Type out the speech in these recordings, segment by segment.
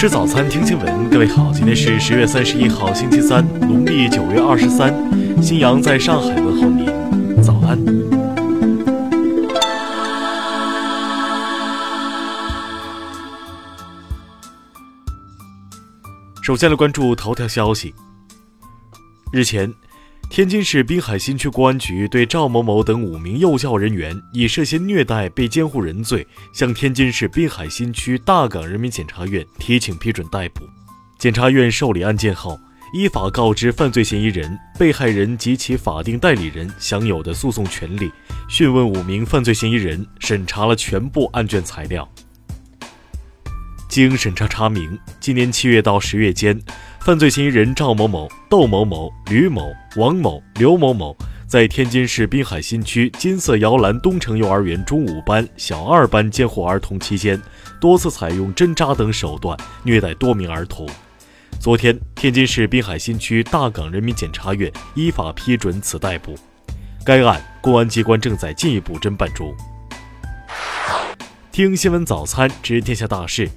吃早餐，听新闻。各位好，今天是十月三十一号，星期三，农历九月二十三。新阳在上海问候您，早安。首先来关注头条消息。日前。天津市滨海新区公安局对赵某某等五名幼教人员以涉嫌虐待被监护人罪，向天津市滨海新区大港人民检察院提请批准逮捕。检察院受理案件后，依法告知犯罪嫌疑人、被害人及其法定代理人享有的诉讼权利，讯问五名犯罪嫌疑人，审查了全部案卷材料。经审查查明，今年七月到十月间。犯罪嫌疑人赵某某、窦某某、吕某、王某、刘某某在天津市滨海新区金色摇篮东城幼儿园中五班、小二班监护儿童期间，多次采用针扎等手段虐待多名儿童。昨天，天津市滨海新区大港人民检察院依法批准此逮捕。该案公安机关正在进一步侦办中。听新闻早餐知天下大事。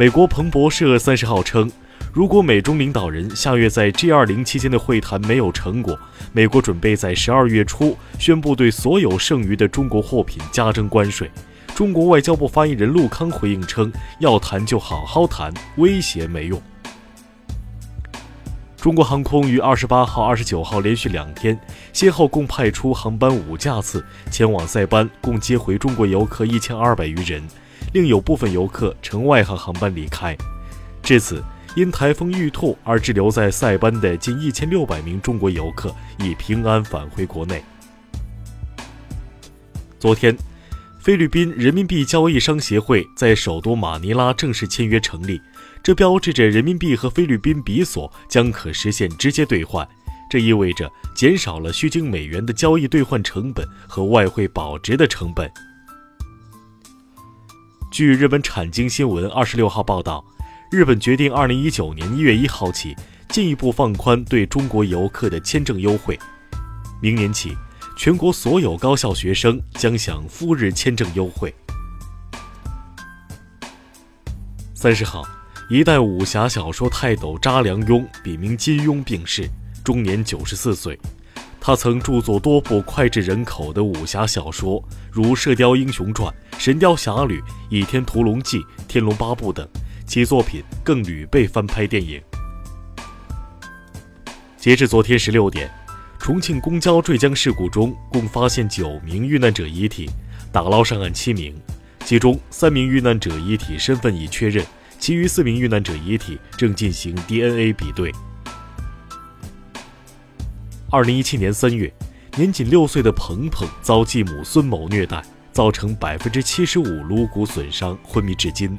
美国彭博社三十号称。如果美中领导人下月在 G20 期间的会谈没有成果，美国准备在十二月初宣布对所有剩余的中国货品加征关税。中国外交部发言人陆康回应称：“要谈就好好谈，威胁没用。”中国航空于二十八号、二十九号连续两天，先后共派出航班五架次前往塞班，共接回中国游客一千二百余人，另有部分游客乘外航航班离开。至此。因台风玉兔而滞留在塞班的近一千六百名中国游客已平安返回国内。昨天，菲律宾人民币交易商协会在首都马尼拉正式签约成立，这标志着人民币和菲律宾比索将可实现直接兑换，这意味着减少了需经美元的交易兑换成本和外汇保值的成本。据日本产经新闻二十六号报道。日本决定，二零一九年一月一号起，进一步放宽对中国游客的签证优惠。明年起，全国所有高校学生将享赴日签证优惠。三十号，一代武侠小说泰斗查良镛（笔名金庸）病逝，终年九十四岁。他曾著作多部脍炙人口的武侠小说，如《射雕英雄传》《神雕侠侣》《倚天屠龙记》《天龙八部》等。其作品更屡被翻拍电影。截至昨天十六点，重庆公交坠江事故中共发现九名遇难者遗体，打捞上岸七名，其中三名遇难者遗体身份已确认，其余四名遇难者遗体正进行 DNA 比对。二零一七年三月，年仅六岁的鹏鹏遭继母孙某虐待，造成百分之七十五颅骨损伤，昏迷至今。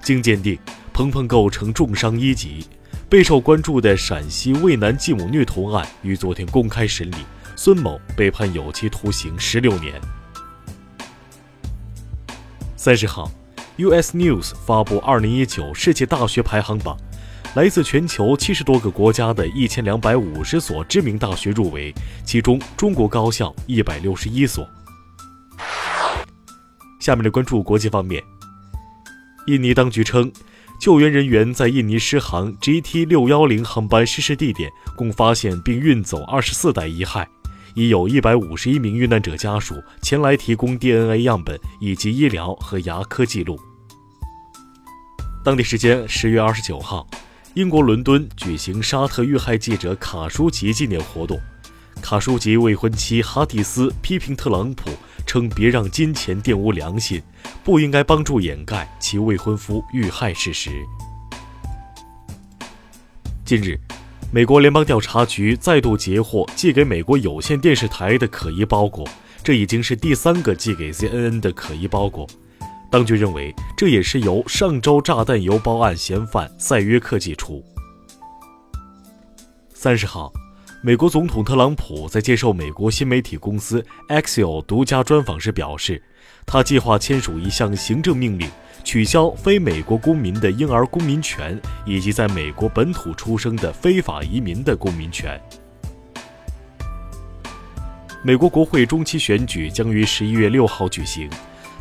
经鉴定，鹏鹏构成重伤一级。备受关注的陕西渭南继母虐童案于昨天公开审理，孙某被判有期徒刑十六年。三十号，US News 发布二零一九世界大学排行榜，来自全球七十多个国家的一千两百五十所知名大学入围，其中中国高校一百六十一所。下面来关注国际方面。印尼当局称，救援人员在印尼狮航 GT 六幺零航班失事地点共发现并运走二十四袋遗骸，已有一百五十一名遇难者家属前来提供 DNA 样本以及医疗和牙科记录。当地时间十月二十九号，英国伦敦举行沙特遇害记者卡舒吉纪念活动，卡舒吉未婚妻哈蒂斯批评特朗普。称别让金钱玷污良心，不应该帮助掩盖其未婚夫遇害事实。近日，美国联邦调查局再度截获寄给美国有线电视台的可疑包裹，这已经是第三个寄给 CNN 的可疑包裹。当局认为，这也是由上周炸弹邮包案嫌犯塞约克寄出。三十号。美国总统特朗普在接受美国新媒体公司 Axio 独家专访时表示，他计划签署一项行政命令，取消非美国公民的婴儿公民权以及在美国本土出生的非法移民的公民权。美国国会中期选举将于十一月六号举行，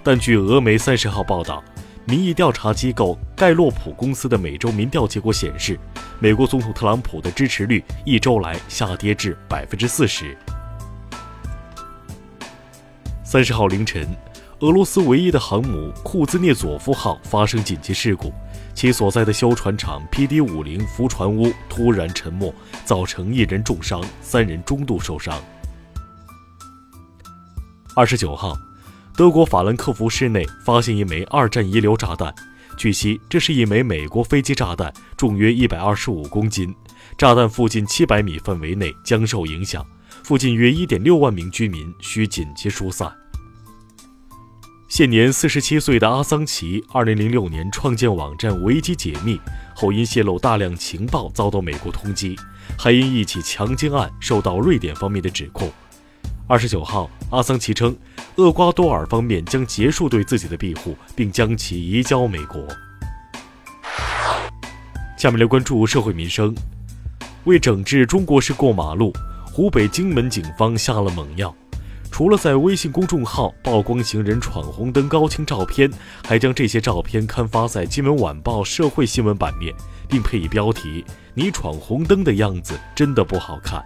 但据俄媒三十号报道，民意调查机构盖洛普公司的每周民调结果显示，美国总统特朗普的支持率一周来下跌至百分之四十。三十号凌晨，俄罗斯唯一的航母库兹涅佐夫号发生紧急事故，其所在的修船厂 PD 五零浮船坞突然沉没，造成一人重伤，三人中度受伤。二十九号。德国法兰克福市内发现一枚二战遗留炸弹，据悉，这是一枚美国飞机炸弹，重约一百二十五公斤。炸弹附近七百米范围内将受影响，附近约一点六万名居民需紧急疏散。现年四十七岁的阿桑奇，二零零六年创建网站维基解密后，因泄露大量情报遭到美国通缉，还因一起强奸案受到瑞典方面的指控。二十九号，阿桑奇称。厄瓜多尔方面将结束对自己的庇护，并将其移交美国。下面来关注社会民生。为整治中国式过马路，湖北荆门警方下了猛药。除了在微信公众号曝光行人闯红灯高清照片，还将这些照片刊发在《金门晚报》社会新闻版面，并配以标题：“你闯红灯的样子真的不好看。”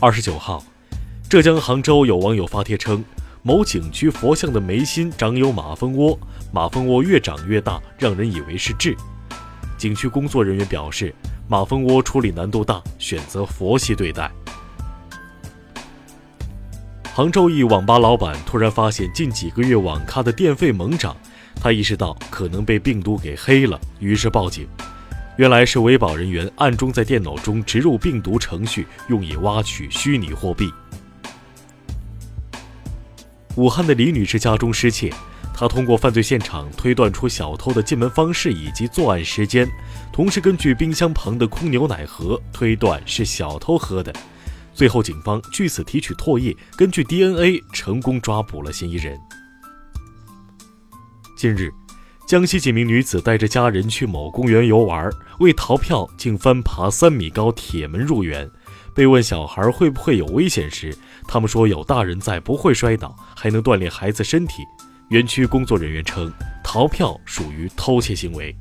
二十九号。浙江杭州有网友发帖称，某景区佛像的眉心长有马蜂窝，马蜂窝越长越大，让人以为是痣。景区工作人员表示，马蜂窝处理难度大，选择佛系对待。杭州一网吧老板突然发现近几个月网咖的电费猛涨，他意识到可能被病毒给黑了，于是报警。原来是维保人员暗中在电脑中植入病毒程序，用以挖取虚拟货币。武汉的李女士家中失窃，她通过犯罪现场推断出小偷的进门方式以及作案时间，同时根据冰箱旁的空牛奶盒推断是小偷喝的。最后，警方据此提取唾液，根据 DNA 成功抓捕了嫌疑人。近日，江西几名女子带着家人去某公园游玩，为逃票竟翻爬三米高铁门入园。被问小孩会不会有危险时，他们说有大人在，不会摔倒，还能锻炼孩子身体。园区工作人员称，逃票属于偷窃行为。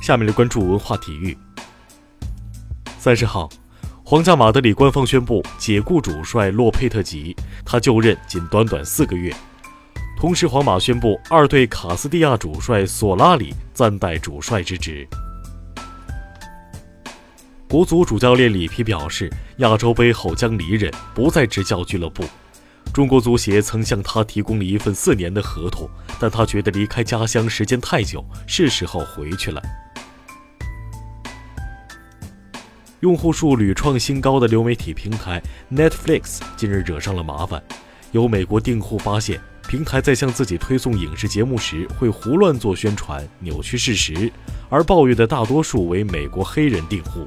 下面来关注文化体育。三十号，皇家马德里官方宣布解雇主帅洛佩特吉，他就任仅短短四个月。同时，皇马宣布二队卡斯蒂亚主帅索拉里暂代主帅之职。国足主教练里皮表示，亚洲杯后将离任，不再执教俱乐部。中国足协曾向他提供了一份四年的合同，但他觉得离开家乡时间太久，是时候回去了。用户数屡创新高的流媒体平台 Netflix 近日惹上了麻烦，有美国订户发现，平台在向自己推送影视节目时会胡乱做宣传，扭曲事实，而抱怨的大多数为美国黑人订户。《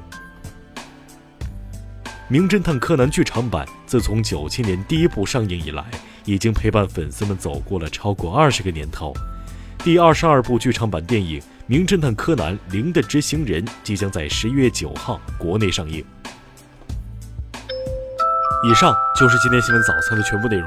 名侦探柯南》剧场版自从九七年第一部上映以来，已经陪伴粉丝们走过了超过二十个年头。第二十二部剧场版电影《名侦探柯南：零的执行人》即将在十一月九号国内上映。以上就是今天新闻早餐的全部内容，